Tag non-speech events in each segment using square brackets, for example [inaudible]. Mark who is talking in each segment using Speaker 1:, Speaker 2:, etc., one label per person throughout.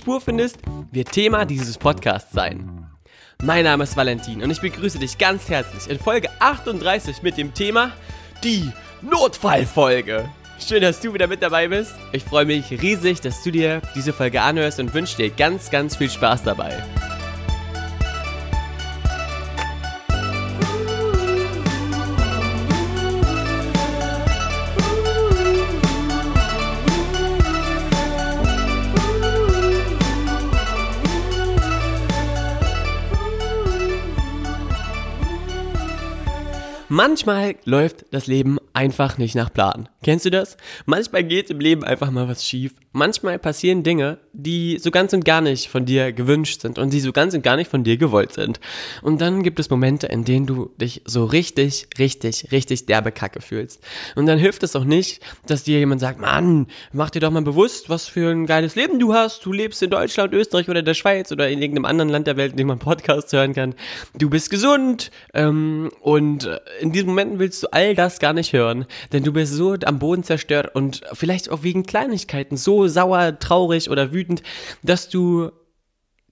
Speaker 1: Spur findest, wird Thema dieses Podcasts sein. Mein Name ist Valentin und ich begrüße dich ganz herzlich in Folge 38 mit dem Thema die Notfallfolge. Schön, dass du wieder mit dabei bist. Ich freue mich riesig, dass du dir diese Folge anhörst und wünsche dir ganz, ganz viel Spaß dabei. Manchmal läuft das Leben einfach nicht nach Plan. Kennst du das? Manchmal geht im Leben einfach mal was schief. Manchmal passieren Dinge, die so ganz und gar nicht von dir gewünscht sind und die so ganz und gar nicht von dir gewollt sind. Und dann gibt es Momente, in denen du dich so richtig, richtig, richtig derbe Kacke fühlst. Und dann hilft es auch nicht, dass dir jemand sagt, Mann, mach dir doch mal bewusst, was für ein geiles Leben du hast. Du lebst in Deutschland, Österreich oder der Schweiz oder in irgendeinem anderen Land der Welt, in dem man Podcasts hören kann. Du bist gesund ähm, und in diesen Momenten willst du all das gar nicht hören, denn du bist so am Boden zerstört und vielleicht auch wegen Kleinigkeiten so sauer, traurig oder wütend, dass du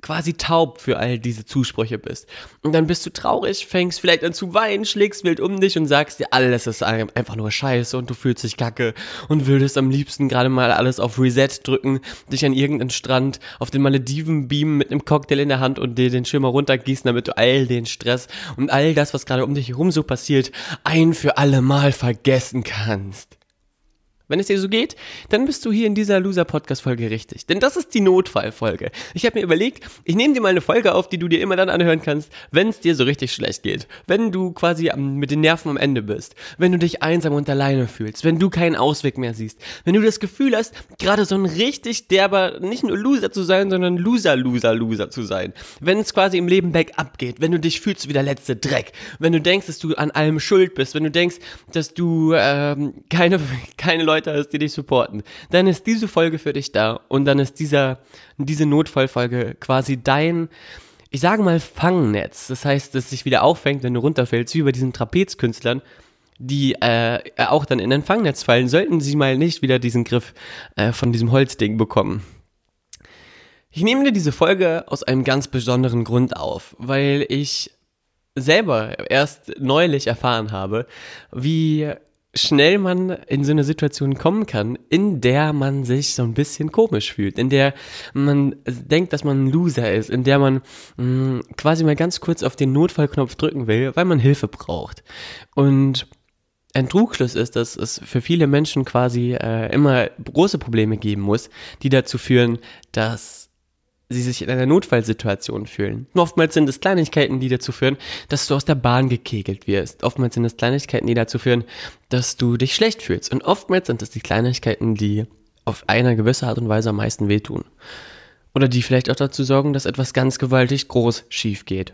Speaker 1: quasi taub für all diese Zusprüche bist. Und dann bist du traurig, fängst vielleicht an zu weinen, schlägst wild um dich und sagst dir, alles ist einfach nur scheiße und du fühlst dich kacke und würdest am liebsten gerade mal alles auf Reset drücken, dich an irgendeinen Strand auf den Malediven beamen mit einem Cocktail in der Hand und dir den Schimmer runtergießen, damit du all den Stress und all das, was gerade um dich herum so passiert, ein für alle Mal vergessen kannst. Wenn es dir so geht, dann bist du hier in dieser Loser-Podcast-Folge richtig. Denn das ist die Notfallfolge. Ich habe mir überlegt, ich nehme dir mal eine Folge auf, die du dir immer dann anhören kannst, wenn es dir so richtig schlecht geht. Wenn du quasi mit den Nerven am Ende bist. Wenn du dich einsam und alleine fühlst. Wenn du keinen Ausweg mehr siehst. Wenn du das Gefühl hast, gerade so ein richtig derber, nicht nur Loser zu sein, sondern Loser, Loser, Loser zu sein. Wenn es quasi im Leben bergab geht. Wenn du dich fühlst wie der letzte Dreck. Wenn du denkst, dass du an allem schuld bist. Wenn du denkst, dass du ähm, keine, [laughs] keine Leute Leute hast, die dich supporten, dann ist diese Folge für dich da und dann ist dieser, diese Notfallfolge quasi dein, ich sage mal, Fangnetz. Das heißt, dass sich wieder auffängt, wenn du runterfällst, wie bei diesen Trapezkünstlern, die äh, auch dann in ein Fangnetz fallen, sollten sie mal nicht wieder diesen Griff äh, von diesem Holzding bekommen. Ich nehme dir diese Folge aus einem ganz besonderen Grund auf, weil ich selber erst neulich erfahren habe, wie schnell man in so eine Situation kommen kann, in der man sich so ein bisschen komisch fühlt, in der man denkt, dass man ein Loser ist, in der man mh, mm, quasi mal ganz kurz auf den Notfallknopf drücken will, weil man Hilfe braucht. Und ein Trugschluss ist, dass es für viele Menschen quasi äh, immer große Probleme geben muss, die dazu führen, dass sie sich in einer Notfallsituation fühlen. Oftmals sind es Kleinigkeiten, die dazu führen, dass du aus der Bahn gekegelt wirst. Oftmals sind es Kleinigkeiten, die dazu führen, dass du dich schlecht fühlst. Und oftmals sind es die Kleinigkeiten, die auf eine gewisse Art und Weise am meisten wehtun. Oder die vielleicht auch dazu sorgen, dass etwas ganz gewaltig groß schief geht.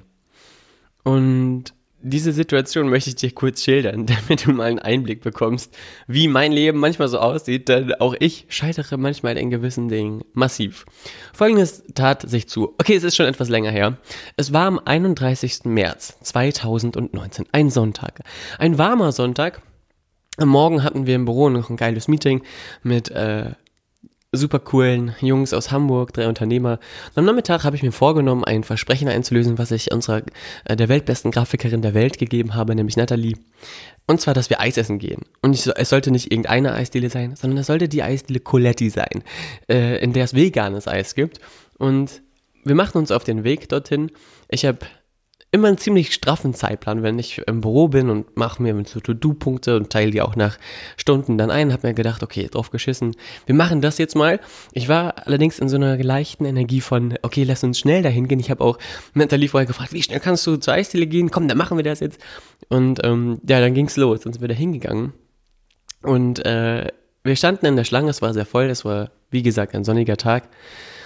Speaker 1: Und diese Situation möchte ich dir kurz schildern, [laughs] damit du mal einen Einblick bekommst, wie mein Leben manchmal so aussieht, denn auch ich scheitere manchmal in gewissen Dingen massiv. Folgendes tat sich zu. Okay, es ist schon etwas länger her. Es war am 31. März 2019, ein Sonntag. Ein warmer Sonntag. Am Morgen hatten wir im Büro noch ein geiles Meeting mit äh, super coolen Jungs aus Hamburg, drei Unternehmer. Und am Nachmittag habe ich mir vorgenommen, ein Versprechen einzulösen, was ich unserer, äh, der weltbesten Grafikerin der Welt gegeben habe, nämlich Nathalie. Und zwar, dass wir Eis essen gehen. Und ich, es sollte nicht irgendeine Eisdiele sein, sondern es sollte die Eisdiele Coletti sein, äh, in der es veganes Eis gibt. Und wir machen uns auf den Weg dorthin. Ich habe immer einen ziemlich straffen Zeitplan, wenn ich im Büro bin und mache mir so To-Do-Punkte und teile die auch nach Stunden dann ein. Habe mir gedacht, okay, drauf geschissen, wir machen das jetzt mal. Ich war allerdings in so einer leichten Energie von, okay, lass uns schnell dahin gehen. Ich habe auch Mentally vorher gefragt, wie schnell kannst du zur Eisdiele gehen? Komm, dann machen wir das jetzt. Und ähm, ja, dann ging's los. Dann sind wir da hingegangen. Und äh, wir standen in der Schlange, es war sehr voll, es war, wie gesagt, ein sonniger Tag.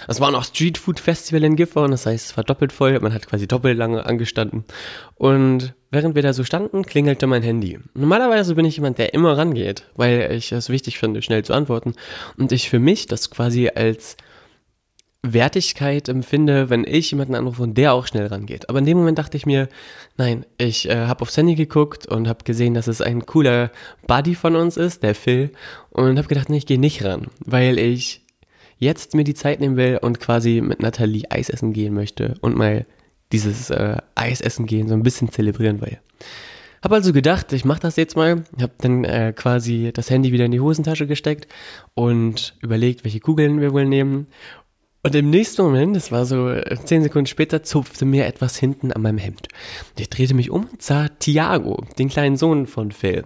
Speaker 1: Es war noch Street Food Festival in Gifhorn, das heißt, es war doppelt voll, man hat quasi doppelt lange angestanden. Und während wir da so standen, klingelte mein Handy. Normalerweise bin ich jemand, der immer rangeht, weil ich es wichtig finde, schnell zu antworten. Und ich für mich das quasi als Wertigkeit empfinde, wenn ich jemanden anrufe und der auch schnell rangeht. Aber in dem Moment dachte ich mir, nein, ich äh, habe aufs Handy geguckt und habe gesehen, dass es ein cooler Buddy von uns ist, der Phil, und habe gedacht, nee, ich gehe nicht ran, weil ich jetzt mir die Zeit nehmen will und quasi mit Nathalie Eis essen gehen möchte und mal dieses äh, Eis essen gehen so ein bisschen zelebrieren will. Hab also gedacht, ich mache das jetzt mal. Hab dann äh, quasi das Handy wieder in die Hosentasche gesteckt und überlegt, welche Kugeln wir wohl nehmen und im nächsten Moment, das war so äh, zehn Sekunden später, zupfte mir etwas hinten an meinem Hemd. Ich drehte mich um und sah Tiago, den kleinen Sohn von Phil.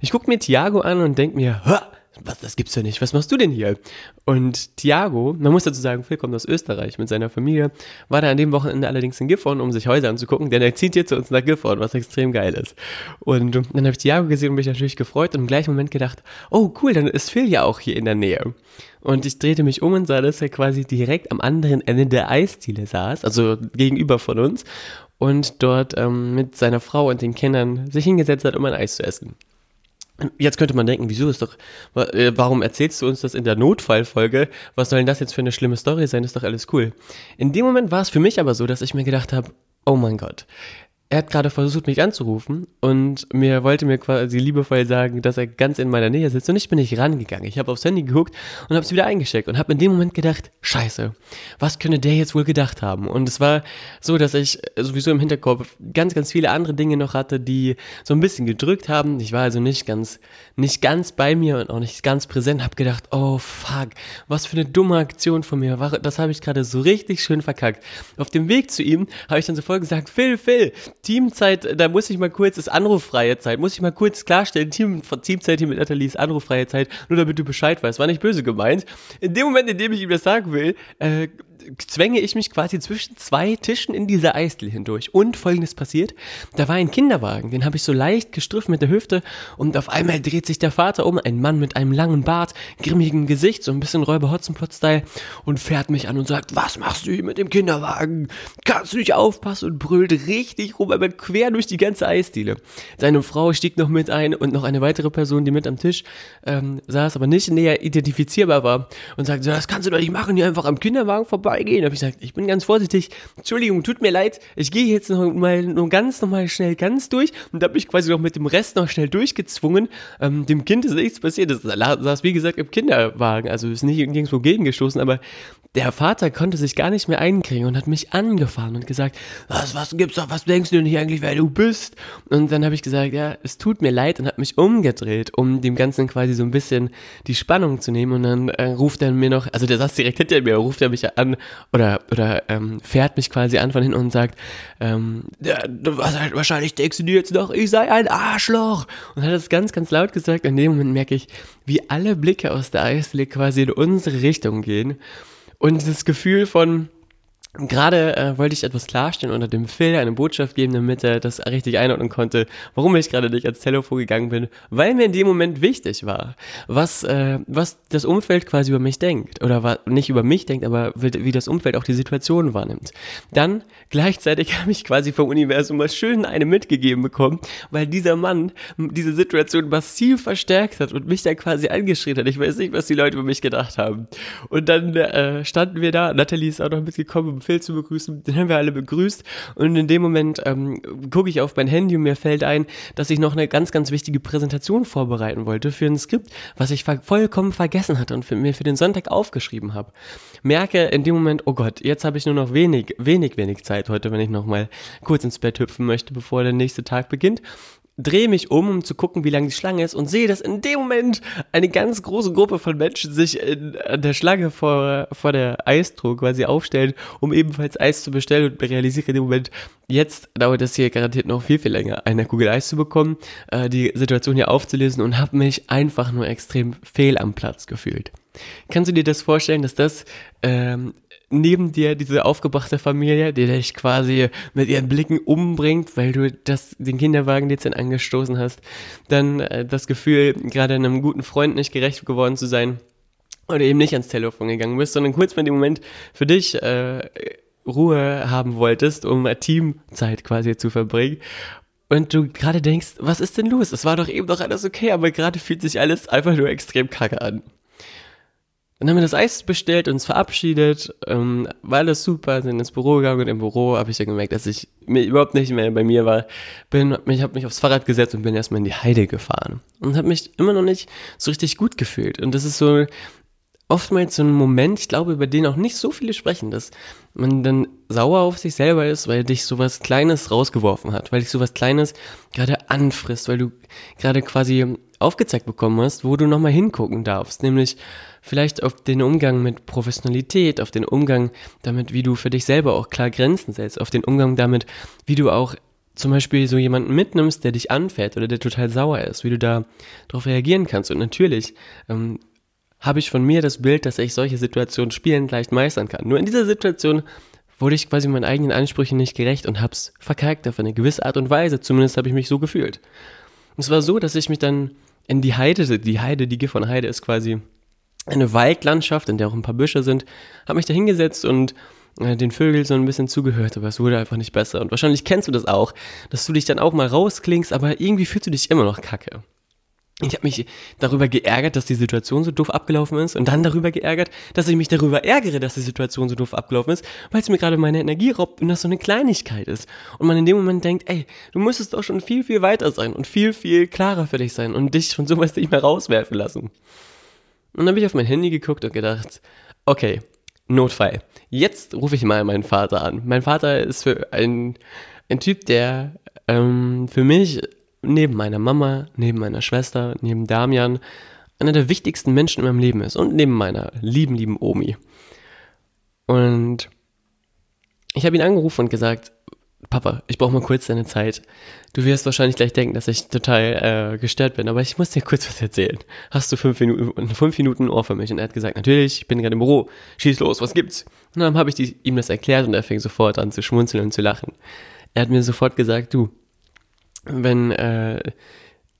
Speaker 1: Ich guck mir Tiago an und denk mir, Hör! Was, das gibt's ja nicht, was machst du denn hier? Und Thiago, man muss dazu sagen, Phil kommt aus Österreich mit seiner Familie, war da an dem Wochenende allerdings in Gifhorn, um sich Häuser anzugucken, denn er zieht hier zu uns nach Gifhorn, was extrem geil ist. Und dann habe ich Thiago gesehen und mich natürlich gefreut und im gleichen Moment gedacht, oh cool, dann ist Phil ja auch hier in der Nähe. Und ich drehte mich um und sah, dass er quasi direkt am anderen Ende der Eisdiele saß, also gegenüber von uns, und dort ähm, mit seiner Frau und den Kindern sich hingesetzt hat, um ein Eis zu essen. Jetzt könnte man denken, wieso ist doch, äh, warum erzählst du uns das in der Notfallfolge? Was soll denn das jetzt für eine schlimme Story sein? Ist doch alles cool. In dem Moment war es für mich aber so, dass ich mir gedacht habe, oh mein Gott, er hat gerade versucht, mich anzurufen und mir wollte mir quasi liebevoll sagen, dass er ganz in meiner Nähe sitzt und ich bin nicht rangegangen. Ich habe aufs Handy geguckt und habe es wieder eingesteckt und habe in dem Moment gedacht, scheiße, was könnte der jetzt wohl gedacht haben? Und es war so, dass ich sowieso im Hinterkopf ganz, ganz viele andere Dinge noch hatte, die so ein bisschen gedrückt haben. Ich war also nicht ganz, nicht ganz bei mir und auch nicht ganz präsent, habe gedacht, oh fuck, was für eine dumme Aktion von mir. Das habe ich gerade so richtig schön verkackt. Auf dem Weg zu ihm habe ich dann sofort gesagt, Phil, Phil, Teamzeit, da muss ich mal kurz, ist anruffreie Zeit, muss ich mal kurz klarstellen, Team, Teamzeit hier mit Natalie ist anruffreie Zeit, nur damit du Bescheid weißt, war nicht böse gemeint. In dem Moment, in dem ich ihm das sagen will, äh, zwänge ich mich quasi zwischen zwei Tischen in dieser Eisdiele hindurch. Und folgendes passiert, da war ein Kinderwagen, den habe ich so leicht gestriffen mit der Hüfte und auf einmal dreht sich der Vater um, ein Mann mit einem langen Bart, grimmigem Gesicht, so ein bisschen Räuber Hotzenplotz-Style und fährt mich an und sagt, was machst du hier mit dem Kinderwagen? Kannst du nicht aufpassen? Und brüllt richtig rum, aber quer durch die ganze Eisdiele. Seine Frau stieg noch mit ein und noch eine weitere Person, die mit am Tisch ähm, saß, aber nicht näher identifizierbar war und sagte, das kannst du doch nicht machen, hier einfach am Kinderwagen vorbei vorbeigehen. habe ich gesagt, ich bin ganz vorsichtig. Entschuldigung, tut mir leid. Ich gehe jetzt noch mal nur ganz noch mal schnell ganz durch und habe mich quasi noch mit dem Rest noch schnell durchgezwungen. Ähm, dem Kind ist nichts passiert. Das saß wie gesagt im Kinderwagen, also ist nicht irgendwo gegengestoßen, aber der Vater konnte sich gar nicht mehr einkriegen und hat mich angefahren und gesagt, was, was gibt's doch, was denkst du denn hier eigentlich, wer du bist? Und dann habe ich gesagt, ja, es tut mir leid und habe mich umgedreht, um dem Ganzen quasi so ein bisschen die Spannung zu nehmen und dann äh, ruft er mir noch, also der saß direkt hinter mir, ruft er mich an oder, oder ähm, fährt mich quasi an von hinten und sagt, ähm, ja, wahrscheinlich denkst du dir jetzt noch, ich sei ein Arschloch und hat das ganz, ganz laut gesagt. In dem Moment merke ich, wie alle Blicke aus der Eisdiele quasi in unsere Richtung gehen. Und dieses Gefühl von, Gerade äh, wollte ich etwas klarstellen unter dem Phil, eine Botschaft geben, damit er das richtig einordnen konnte, warum ich gerade nicht ans Telefon gegangen bin, weil mir in dem Moment wichtig war, was, äh, was das Umfeld quasi über mich denkt. Oder was, nicht über mich denkt, aber wie, wie das Umfeld auch die Situation wahrnimmt. Dann gleichzeitig [laughs] habe ich quasi vom Universum was schön eine mitgegeben bekommen, weil dieser Mann diese Situation massiv verstärkt hat und mich dann quasi angeschrien hat. Ich weiß nicht, was die Leute über mich gedacht haben. Und dann äh, standen wir da, Nathalie ist auch noch mitgekommen, Phil zu begrüßen. Den haben wir alle begrüßt. Und in dem Moment ähm, gucke ich auf mein Handy und mir fällt ein, dass ich noch eine ganz, ganz wichtige Präsentation vorbereiten wollte für ein Skript, was ich vollkommen vergessen hatte und für, mir für den Sonntag aufgeschrieben habe. Merke in dem Moment, oh Gott, jetzt habe ich nur noch wenig, wenig, wenig Zeit heute, wenn ich noch mal kurz ins Bett hüpfen möchte, bevor der nächste Tag beginnt drehe mich um, um zu gucken, wie lang die Schlange ist und sehe, dass in dem Moment eine ganz große Gruppe von Menschen sich in, an der Schlange vor, vor der Eistruhe quasi aufstellt, um ebenfalls Eis zu bestellen und realisiere in dem Moment, jetzt dauert es hier garantiert noch viel, viel länger, eine Kugel Eis zu bekommen, äh, die Situation hier aufzulösen und habe mich einfach nur extrem fehl am Platz gefühlt. Kannst du dir das vorstellen, dass das ähm, neben dir diese aufgebrachte Familie, die dich quasi mit ihren Blicken umbringt, weil du das, den Kinderwagen dezent angestoßen hast. Dann äh, das Gefühl, gerade einem guten Freund nicht gerecht geworden zu sein oder eben nicht ans Telefon gegangen bist, sondern kurz mal den Moment für dich äh, Ruhe haben wolltest, um Teamzeit quasi zu verbringen. Und du gerade denkst, was ist denn los? Es war doch eben doch alles okay, aber gerade fühlt sich alles einfach nur extrem kacke an. Dann haben wir das Eis bestellt, uns verabschiedet, ähm, war alles super, sind ins Büro gegangen und im Büro habe ich dann gemerkt, dass ich mir überhaupt nicht mehr bei mir war. Bin, ich habe mich aufs Fahrrad gesetzt und bin erstmal in die Heide gefahren und habe mich immer noch nicht so richtig gut gefühlt. Und das ist so oftmals so ein Moment, ich glaube, über den auch nicht so viele sprechen, dass man dann sauer auf sich selber ist, weil dich sowas Kleines rausgeworfen hat, weil dich sowas Kleines gerade anfrisst, weil du gerade quasi aufgezeigt bekommen hast, wo du nochmal hingucken darfst, nämlich vielleicht auf den Umgang mit Professionalität, auf den Umgang damit, wie du für dich selber auch klar Grenzen setzt, auf den Umgang damit, wie du auch zum Beispiel so jemanden mitnimmst, der dich anfällt oder der total sauer ist, wie du da darauf reagieren kannst. Und natürlich ähm, habe ich von mir das Bild, dass ich solche Situationen spielend leicht meistern kann. Nur in dieser Situation wurde ich quasi meinen eigenen Ansprüchen nicht gerecht und hab's verkackt auf eine gewisse Art und Weise. Zumindest habe ich mich so gefühlt. Und es war so, dass ich mich dann in die Heide, die Heide, die Gier von Heide ist quasi eine Waldlandschaft, in der auch ein paar Büsche sind, habe mich da hingesetzt und äh, den Vögeln so ein bisschen zugehört, aber es wurde einfach nicht besser. Und wahrscheinlich kennst du das auch, dass du dich dann auch mal rausklingst, aber irgendwie fühlst du dich immer noch kacke. Ich habe mich darüber geärgert, dass die Situation so doof abgelaufen ist und dann darüber geärgert, dass ich mich darüber ärgere, dass die Situation so doof abgelaufen ist, weil es mir gerade meine Energie raubt und das so eine Kleinigkeit ist. Und man in dem Moment denkt, ey, du müsstest doch schon viel, viel weiter sein und viel, viel klarer für dich sein und dich von sowas nicht mehr rauswerfen lassen. Und dann habe ich auf mein Handy geguckt und gedacht, okay, Notfall. Jetzt rufe ich mal meinen Vater an. Mein Vater ist für ein, ein Typ, der ähm, für mich neben meiner Mama, neben meiner Schwester, neben Damian einer der wichtigsten Menschen in meinem Leben ist und neben meiner lieben, lieben Omi. Und ich habe ihn angerufen und gesagt, Papa, ich brauche mal kurz deine Zeit. Du wirst wahrscheinlich gleich denken, dass ich total äh, gestört bin, aber ich muss dir kurz was erzählen. Hast du fünf Minuten, fünf Minuten Ohr für mich? Und er hat gesagt, natürlich, ich bin gerade im Büro. Schieß los, was gibt's? Und dann habe ich die, ihm das erklärt und er fing sofort an zu schmunzeln und zu lachen. Er hat mir sofort gesagt, du, wenn äh,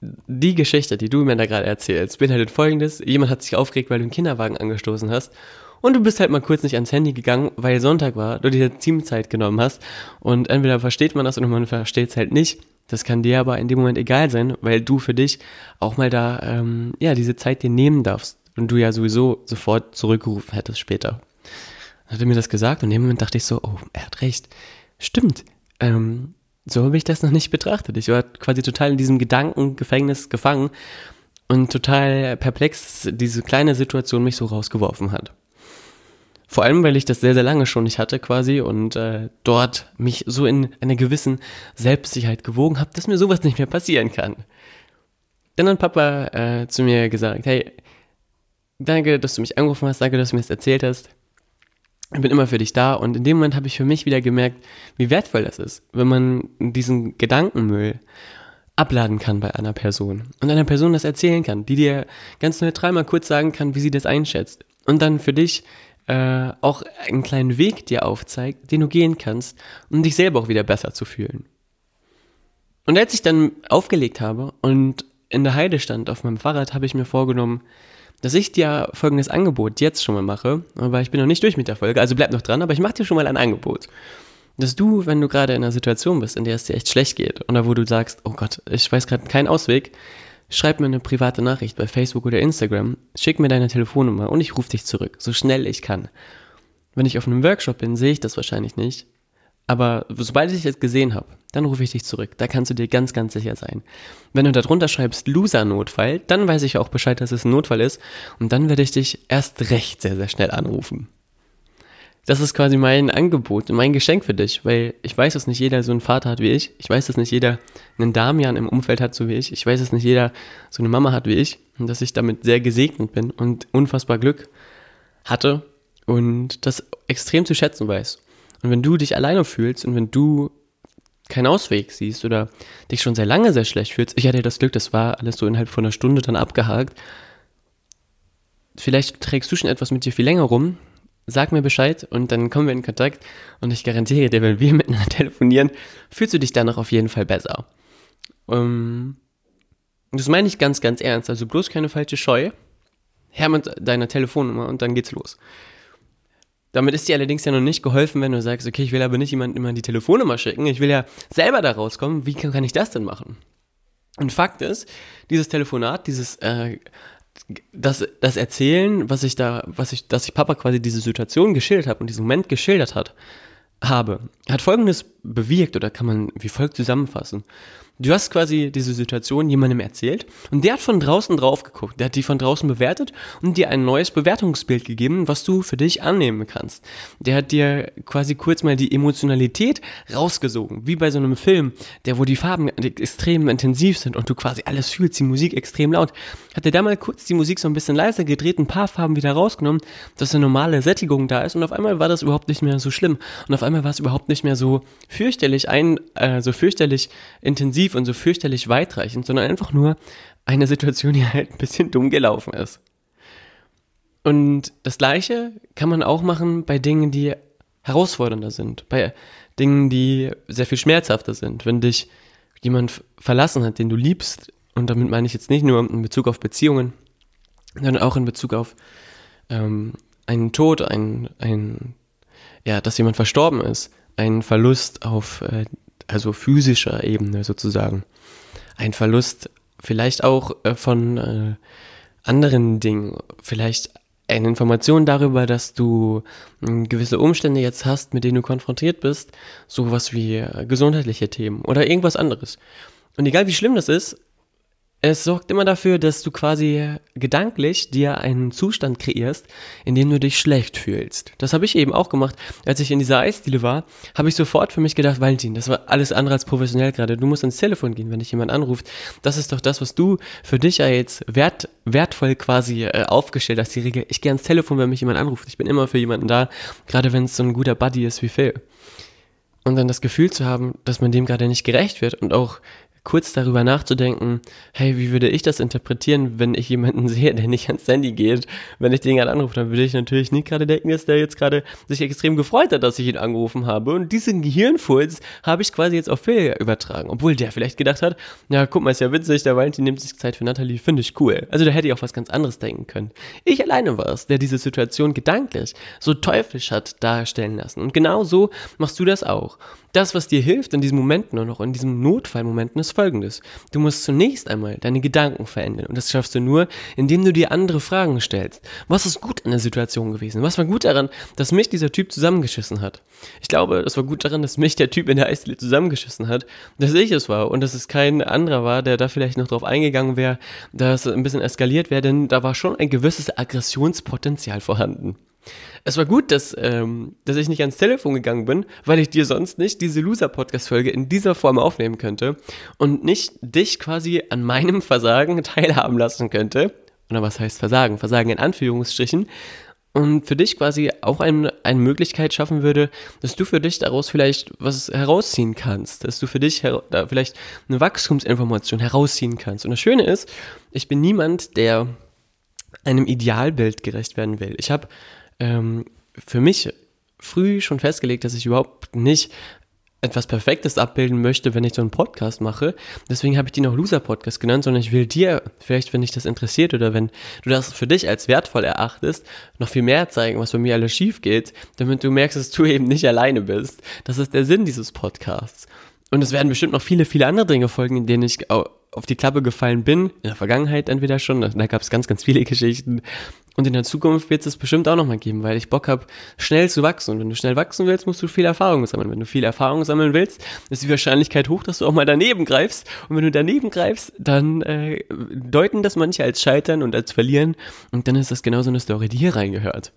Speaker 1: die Geschichte, die du mir da gerade erzählst, beinhaltet folgendes: Jemand hat sich aufgeregt, weil du einen Kinderwagen angestoßen hast. Und du bist halt mal kurz nicht ans Handy gegangen, weil Sonntag war, du dir Teamzeit genommen hast. Und entweder versteht man das oder man versteht es halt nicht. Das kann dir aber in dem Moment egal sein, weil du für dich auch mal da, ähm, ja, diese Zeit dir nehmen darfst. Und du ja sowieso sofort zurückgerufen hättest später. Dann hat er mir das gesagt und in dem Moment dachte ich so, oh, er hat recht. Stimmt. Ähm, so habe ich das noch nicht betrachtet. Ich war quasi total in diesem Gedankengefängnis gefangen und total perplex, dass diese kleine Situation mich so rausgeworfen hat. Vor allem, weil ich das sehr, sehr lange schon nicht hatte quasi und äh, dort mich so in einer gewissen Selbstsicherheit gewogen habe, dass mir sowas nicht mehr passieren kann. Dann hat Papa äh, zu mir gesagt, hey, danke, dass du mich angerufen hast, danke, dass du mir das erzählt hast ich bin immer für dich da und in dem Moment habe ich für mich wieder gemerkt, wie wertvoll das ist, wenn man diesen Gedankenmüll abladen kann bei einer Person und einer Person das erzählen kann, die dir ganz neutral mal kurz sagen kann, wie sie das einschätzt und dann für dich äh, auch einen kleinen Weg dir aufzeigt, den du gehen kannst, um dich selber auch wieder besser zu fühlen. Und als ich dann aufgelegt habe und in der Heide stand auf meinem Fahrrad, habe ich mir vorgenommen, dass ich dir folgendes Angebot jetzt schon mal mache, aber ich bin noch nicht durch mit der Folge, also bleib noch dran, aber ich mache dir schon mal ein Angebot. Dass du, wenn du gerade in einer Situation bist, in der es dir echt schlecht geht oder wo du sagst, oh Gott, ich weiß gerade keinen Ausweg, schreib mir eine private Nachricht bei Facebook oder Instagram, schick mir deine Telefonnummer und ich rufe dich zurück, so schnell ich kann. Wenn ich auf einem Workshop bin, sehe ich das wahrscheinlich nicht, aber sobald ich es gesehen habe, dann rufe ich dich zurück. Da kannst du dir ganz, ganz sicher sein. Wenn du darunter schreibst Loser-Notfall, dann weiß ich auch Bescheid, dass es ein Notfall ist. Und dann werde ich dich erst recht sehr, sehr schnell anrufen. Das ist quasi mein Angebot, mein Geschenk für dich, weil ich weiß, dass nicht jeder so einen Vater hat wie ich. Ich weiß, dass nicht jeder einen Damian im Umfeld hat, so wie ich. Ich weiß, dass nicht jeder so eine Mama hat wie ich. Und dass ich damit sehr gesegnet bin und unfassbar Glück hatte und das extrem zu schätzen weiß. Und wenn du dich alleine fühlst und wenn du keinen Ausweg siehst oder dich schon sehr lange sehr schlecht fühlst, ich hatte das Glück, das war alles so innerhalb von einer Stunde dann abgehakt. Vielleicht trägst du schon etwas mit dir viel länger rum. Sag mir Bescheid und dann kommen wir in Kontakt und ich garantiere dir, wenn wir [laughs] miteinander telefonieren, fühlst du dich danach auf jeden Fall besser. Um, ähm, das meine ich ganz, ganz ernst. Also bloß keine falsche Scheu. her mit deiner Telefonnummer und dann geht's los. Damit ist dir allerdings ja noch nicht geholfen, wenn du sagst, okay, ich will aber nicht jemandem immer die Telefonnummer schicken, ich will ja selber da rauskommen, wie kann, kann ich das denn machen? Und Fakt ist, dieses Telefonat, dieses äh, das, das Erzählen, was ich da, was ich, dass ich Papa quasi diese Situation geschildert habe und diesen Moment geschildert hat, habe, hat folgendes bewirkt oder kann man wie folgt zusammenfassen. Du hast quasi diese Situation jemandem erzählt und der hat von draußen drauf geguckt, der hat die von draußen bewertet und dir ein neues Bewertungsbild gegeben, was du für dich annehmen kannst. Der hat dir quasi kurz mal die Emotionalität rausgesogen, wie bei so einem Film, der wo die Farben extrem intensiv sind und du quasi alles fühlst, die Musik extrem laut. Hat er da mal kurz die Musik so ein bisschen leiser gedreht, ein paar Farben wieder rausgenommen, dass eine normale Sättigung da ist und auf einmal war das überhaupt nicht mehr so schlimm und auf einmal war es überhaupt nicht mehr so fürchterlich ein, äh, so fürchterlich intensiv und so fürchterlich weitreichend, sondern einfach nur eine Situation, die halt ein bisschen dumm gelaufen ist. Und das Gleiche kann man auch machen bei Dingen, die herausfordernder sind, bei Dingen, die sehr viel schmerzhafter sind. Wenn dich jemand verlassen hat, den du liebst, und damit meine ich jetzt nicht nur in Bezug auf Beziehungen, sondern auch in Bezug auf ähm, einen Tod, ein, ein, ja, dass jemand verstorben ist, ein Verlust auf äh, also physischer Ebene sozusagen. Ein Verlust vielleicht auch äh, von äh, anderen Dingen, vielleicht eine Information darüber, dass du äh, gewisse Umstände jetzt hast, mit denen du konfrontiert bist, sowas wie gesundheitliche Themen oder irgendwas anderes. Und egal wie schlimm das ist, es sorgt immer dafür, dass du quasi gedanklich dir einen Zustand kreierst, in dem du dich schlecht fühlst. Das habe ich eben auch gemacht. Als ich in dieser Eisdiele war, habe ich sofort für mich gedacht, Valentin, das war alles andere als professionell gerade. Du musst ins Telefon gehen, wenn dich jemand anruft. Das ist doch das, was du für dich ja jetzt wert, wertvoll quasi äh, aufgestellt hast. Die Regel, ich gehe ans Telefon, wenn mich jemand anruft. Ich bin immer für jemanden da, gerade wenn es so ein guter Buddy ist wie Phil. Und dann das Gefühl zu haben, dass man dem gerade nicht gerecht wird und auch kurz darüber nachzudenken, hey, wie würde ich das interpretieren, wenn ich jemanden [laughs] sehe, der nicht ans Handy geht, wenn ich den gerade anrufe, dann würde ich natürlich nicht gerade denken, dass der jetzt gerade sich extrem gefreut hat, dass ich ihn angerufen habe. Und diesen Gehirnfurz habe ich quasi jetzt auf Phil übertragen, obwohl der vielleicht gedacht hat, ja, guck mal, ist ja witzig, der Valentin nimmt sich Zeit für Natalie, finde ich cool. Also da hätte ich auch was ganz anderes denken können. Ich alleine war es, der diese Situation gedanklich so teuflisch hat darstellen lassen. Und genau so machst du das auch. Das, was dir hilft in diesen Momenten und auch in diesen Notfallmomenten, ist folgendes. Du musst zunächst einmal deine Gedanken verändern. Und das schaffst du nur, indem du dir andere Fragen stellst. Was ist gut in der Situation gewesen? Was war gut daran, dass mich dieser Typ zusammengeschissen hat? Ich glaube, es war gut daran, dass mich der Typ in der Eisdiele zusammengeschissen hat, dass ich es war und dass es kein anderer war, der da vielleicht noch drauf eingegangen wäre, dass es ein bisschen eskaliert wäre, denn da war schon ein gewisses Aggressionspotenzial vorhanden. Es war gut, dass, ähm, dass ich nicht ans Telefon gegangen bin, weil ich dir sonst nicht diese Loser-Podcast-Folge in dieser Form aufnehmen könnte und nicht dich quasi an meinem Versagen [laughs] teilhaben lassen könnte. Oder was heißt Versagen? Versagen in Anführungsstrichen. Und für dich quasi auch eine, eine Möglichkeit schaffen würde, dass du für dich daraus vielleicht was herausziehen kannst, dass du für dich vielleicht eine Wachstumsinformation herausziehen kannst. Und das Schöne ist, ich bin niemand, der einem Idealbild gerecht werden will. Ich habe ähm, für mich früh schon festgelegt, dass ich überhaupt nicht etwas Perfektes abbilden möchte, wenn ich so einen Podcast mache. Deswegen habe ich die noch Loser Podcast genannt, sondern ich will dir, vielleicht wenn dich das interessiert oder wenn du das für dich als wertvoll erachtest, noch viel mehr zeigen, was bei mir alles schief geht, damit du merkst, dass du eben nicht alleine bist. Das ist der Sinn dieses Podcasts. Und es werden bestimmt noch viele, viele andere Dinge folgen, in denen ich auf die Klappe gefallen bin, in der Vergangenheit entweder schon, da gab es ganz, ganz viele [laughs] Geschichten. Und in der Zukunft wird es bestimmt auch nochmal geben, weil ich Bock habe, schnell zu wachsen. Und wenn du schnell wachsen willst, musst du viel Erfahrung sammeln. Wenn du viel Erfahrung sammeln willst, ist die Wahrscheinlichkeit hoch, dass du auch mal daneben greifst. Und wenn du daneben greifst, dann äh, deuten das manche als Scheitern und als Verlieren. Und dann ist das genauso eine Story, die hier reingehört.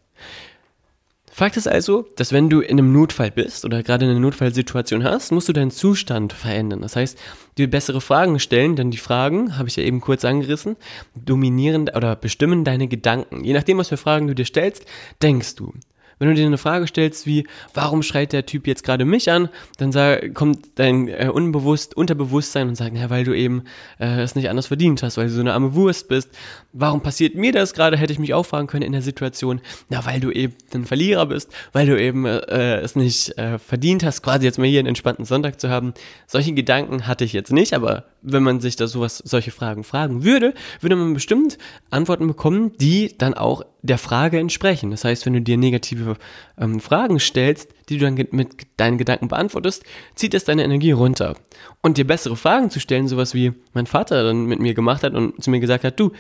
Speaker 1: Fakt ist also, dass wenn du in einem Notfall bist oder gerade eine Notfallsituation hast, musst du deinen Zustand verändern. Das heißt, dir bessere Fragen stellen, denn die Fragen, habe ich ja eben kurz angerissen, dominieren oder bestimmen deine Gedanken. Je nachdem, was für Fragen du dir stellst, denkst du. Wenn du dir eine Frage stellst wie, warum schreit der Typ jetzt gerade mich an, dann sag, kommt dein äh, Unbewusst, Unterbewusstsein und sagt, ja, weil du eben äh, es nicht anders verdient hast, weil du so eine arme Wurst bist. Warum passiert mir das gerade, hätte ich mich auch fragen können in der Situation. Na, weil du eben ein Verlierer bist, weil du eben äh, es nicht äh, verdient hast, quasi jetzt mal hier einen entspannten Sonntag zu haben. Solche Gedanken hatte ich jetzt nicht, aber wenn man sich da sowas, solche Fragen fragen würde, würde man bestimmt Antworten bekommen, die dann auch der Frage entsprechen. Das heißt, wenn du dir negative ähm, Fragen stellst, die du dann mit deinen Gedanken beantwortest, zieht es deine Energie runter. Und dir bessere Fragen zu stellen, sowas wie mein Vater dann mit mir gemacht hat und zu mir gesagt hat, du,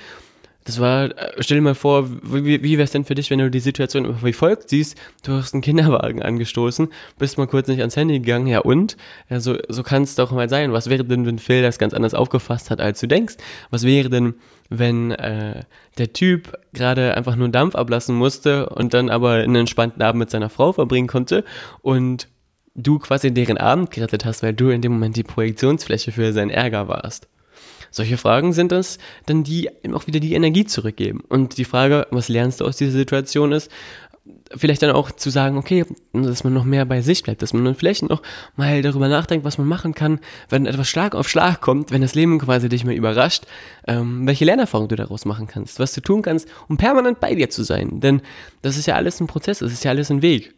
Speaker 1: das war, äh, stell dir mal vor, wie, wie wäre es denn für dich, wenn du die Situation wie folgt siehst, du hast einen Kinderwagen angestoßen, bist mal kurz nicht ans Handy gegangen, ja und? Ja, so, so kann es doch mal sein. Was wäre denn, wenn Phil das ganz anders aufgefasst hat, als du denkst? Was wäre denn, wenn äh, der Typ gerade einfach nur Dampf ablassen musste und dann aber einen entspannten Abend mit seiner Frau verbringen konnte und du quasi deren Abend gerettet hast, weil du in dem Moment die Projektionsfläche für seinen Ärger warst? Solche Fragen sind es dann, die auch wieder die Energie zurückgeben. Und die Frage, was lernst du aus dieser Situation ist, vielleicht dann auch zu sagen, okay, dass man noch mehr bei sich bleibt, dass man dann vielleicht noch mal darüber nachdenkt, was man machen kann, wenn etwas Schlag auf Schlag kommt, wenn das Leben quasi dich mal überrascht, ähm, welche Lernerfahrung du daraus machen kannst, was du tun kannst, um permanent bei dir zu sein. Denn das ist ja alles ein Prozess, das ist ja alles ein Weg.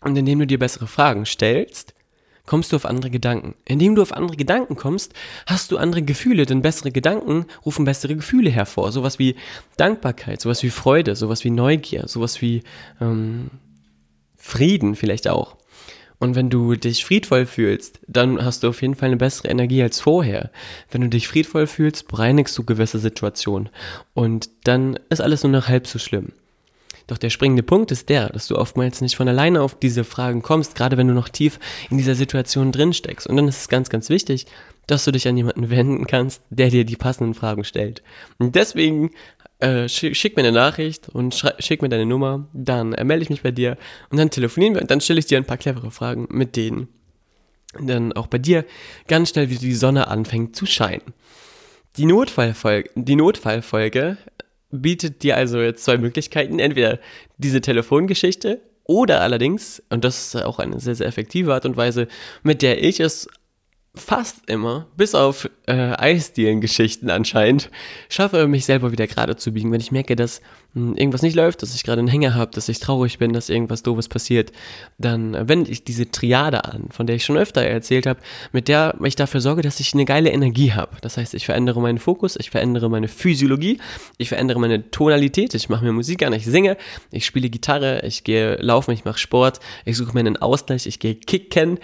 Speaker 1: Und indem du dir bessere Fragen stellst, kommst du auf andere Gedanken. Indem du auf andere Gedanken kommst, hast du andere Gefühle, denn bessere Gedanken rufen bessere Gefühle hervor. Sowas wie Dankbarkeit, sowas wie Freude, sowas wie Neugier, sowas wie ähm, Frieden vielleicht auch. Und wenn du dich friedvoll fühlst, dann hast du auf jeden Fall eine bessere Energie als vorher. Wenn du dich friedvoll fühlst, bereinigst du gewisse Situationen. Und dann ist alles nur noch halb so schlimm. Doch der springende Punkt ist der, dass du oftmals nicht von alleine auf diese Fragen kommst, gerade wenn du noch tief in dieser Situation drin steckst. Und dann ist es ganz, ganz wichtig, dass du dich an jemanden [laughs] wenden kannst, der dir die passenden Fragen stellt. Und deswegen äh, schick, mir eine Nachricht und schick mir deine Nummer, dann äh, melde ich mich bei dir und dann telefonieren wir und dann stelle ich dir ein paar clevere Fragen, mit denen dann auch bei dir ganz schnell wie die Sonne anfängt zu scheinen. Die Notfallfolge, die Notfallfolge bietet dir also jetzt zwei Möglichkeiten. Entweder diese Telefongeschichte oder allerdings, und das ist auch eine sehr, sehr effektive Art und Weise, mit der ich es fast immer, bis auf äh, Eisdielen-Geschichten anscheinend, schaffe, mich selber wieder gerade zu biegen. Wenn ich merke, dass mh, hm, irgendwas nicht läuft, dass ich gerade einen Hänger habe, dass ich traurig bin, dass irgendwas Doofes passiert, dann wende ich diese Triade an, von der ich schon öfter erzählt habe, mit der ich dafür sorge, dass ich eine geile Energie habe. Das heißt, ich verändere meinen Fokus, ich verändere meine Physiologie, ich verändere meine Tonalität, ich mache mir Musik an, ich singe, ich spiele Gitarre, ich gehe laufen, ich mache Sport, ich suche mir einen Ausgleich, ich gehe kicken,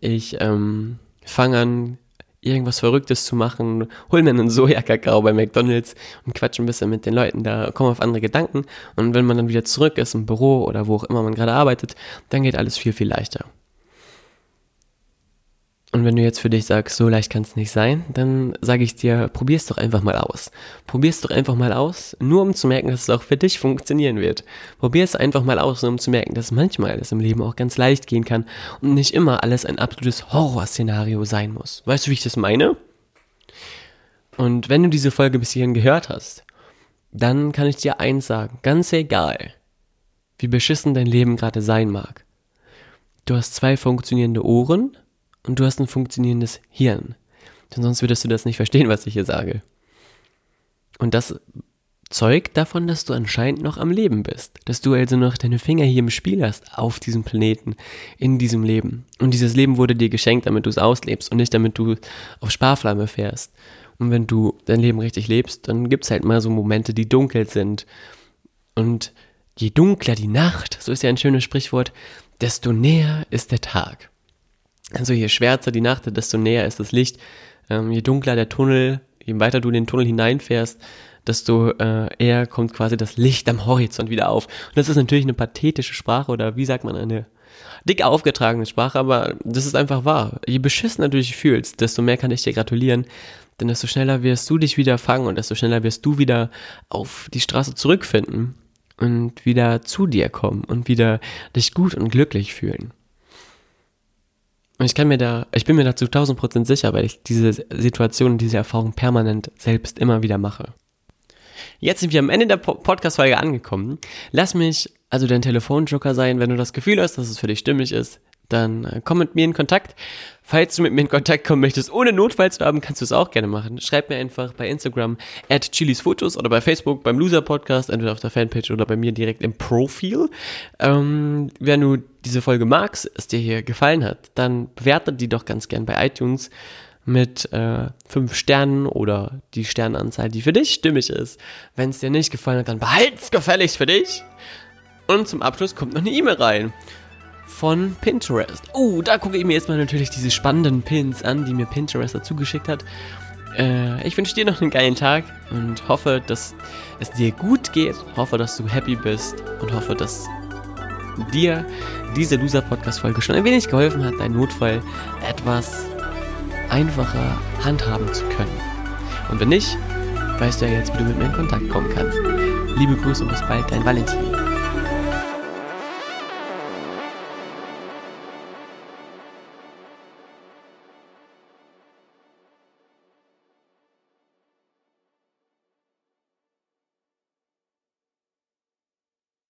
Speaker 1: ich ähm, fange an, irgendwas Verrücktes zu machen, hol mir einen Sojakakao bei McDonalds und quatsch ein bisschen mit den Leuten da, komme auf andere Gedanken und wenn man dann wieder zurück ist im Büro oder wo auch immer man gerade arbeitet, dann geht alles viel, viel leichter. Und wenn du jetzt für dich sagst, so leicht kann es nicht sein, dann sage ich dir, probier es doch einfach mal aus. Probier es doch einfach mal aus, nur um zu merken, dass es auch für dich funktionieren wird. Probier es einfach mal aus, nur um zu merken, dass manchmal es im Leben auch ganz leicht gehen kann und nicht immer alles ein absolutes Horrorszenario sein muss. Weißt du, wie ich das meine? Und wenn du diese Folge bis hierhin gehört hast, dann kann ich dir eins sagen, ganz egal, wie beschissen dein Leben gerade sein mag. Du hast zwei funktionierende Ohren, und du hast ein funktionierendes Hirn. Denn sonst würdest du das nicht verstehen, was ich hier sage. Und das zeugt davon, dass du anscheinend noch am Leben bist. Dass du also noch deine Finger hier im Spiel hast, auf diesem Planeten, in diesem Leben. Und dieses Leben wurde dir geschenkt, damit du es auslebst und nicht damit du auf Sparflamme fährst. Und wenn du dein Leben richtig lebst, dann gibt es halt mal so Momente, die dunkel sind. Und je dunkler die Nacht, so ist ja ein schönes Sprichwort, desto näher ist der Tag. Also je schwärzer die Nacht, desto näher ist das Licht. Ähm, je dunkler der Tunnel, je weiter du in den Tunnel hineinfährst, desto äh, eher kommt quasi das Licht am Horizont wieder auf. Und das ist natürlich eine pathetische Sprache oder wie sagt man eine dick aufgetragene Sprache, aber das ist einfach wahr. Je beschissener du dich fühlst, desto mehr kann ich dir gratulieren, denn desto schneller wirst du dich wieder fangen und desto schneller wirst du wieder auf die Straße zurückfinden und wieder zu dir kommen und wieder dich gut und glücklich fühlen. Und ich kann mir da, ich bin mir da zu 1000 Prozent sicher, weil ich diese Situation und diese Erfahrung permanent selbst immer wieder mache. Jetzt sind wir am Ende der Podcast-Folge angekommen. Lass mich also dein Telefonjoker sein, wenn du das Gefühl hast, dass es für dich stimmig ist dann äh, komm mit mir in Kontakt. Falls du mit mir in Kontakt kommen möchtest, ohne Notfallswerben, kannst du es auch gerne machen. Schreib mir einfach bei Instagram at chilisfotos oder bei Facebook beim Loser Podcast, entweder auf der Fanpage oder bei mir direkt im Profil. Ähm, wenn du diese Folge magst, es dir hier gefallen hat, dann bewerte die doch ganz gern bei iTunes. mit äh, fünf Sternen oder die Sternanzahl, die für dich stimmig ist. Wenn es dir nicht gefallen hat, dann behalt's gefälligst für dich. Und zum Abschluss kommt noch eine E-Mail rein von Pinterest. Oh, da gucke ich mir jetzt mal natürlich diese spannenden Pins an, die mir Pinterest dazu geschickt hat. Äh, ich wünsche dir noch einen geilen Tag und hoffe, dass es dir gut geht. Hoffe, dass du happy bist und hoffe, dass dir diese Loser-Podcast-Folge schon ein wenig geholfen hat, dein Notfall etwas einfacher handhaben zu können. Und wenn nicht, weißt du ja jetzt, wie du mit mir in Kontakt kommen kannst. Liebe Grüße und bis bald, dein Valentin.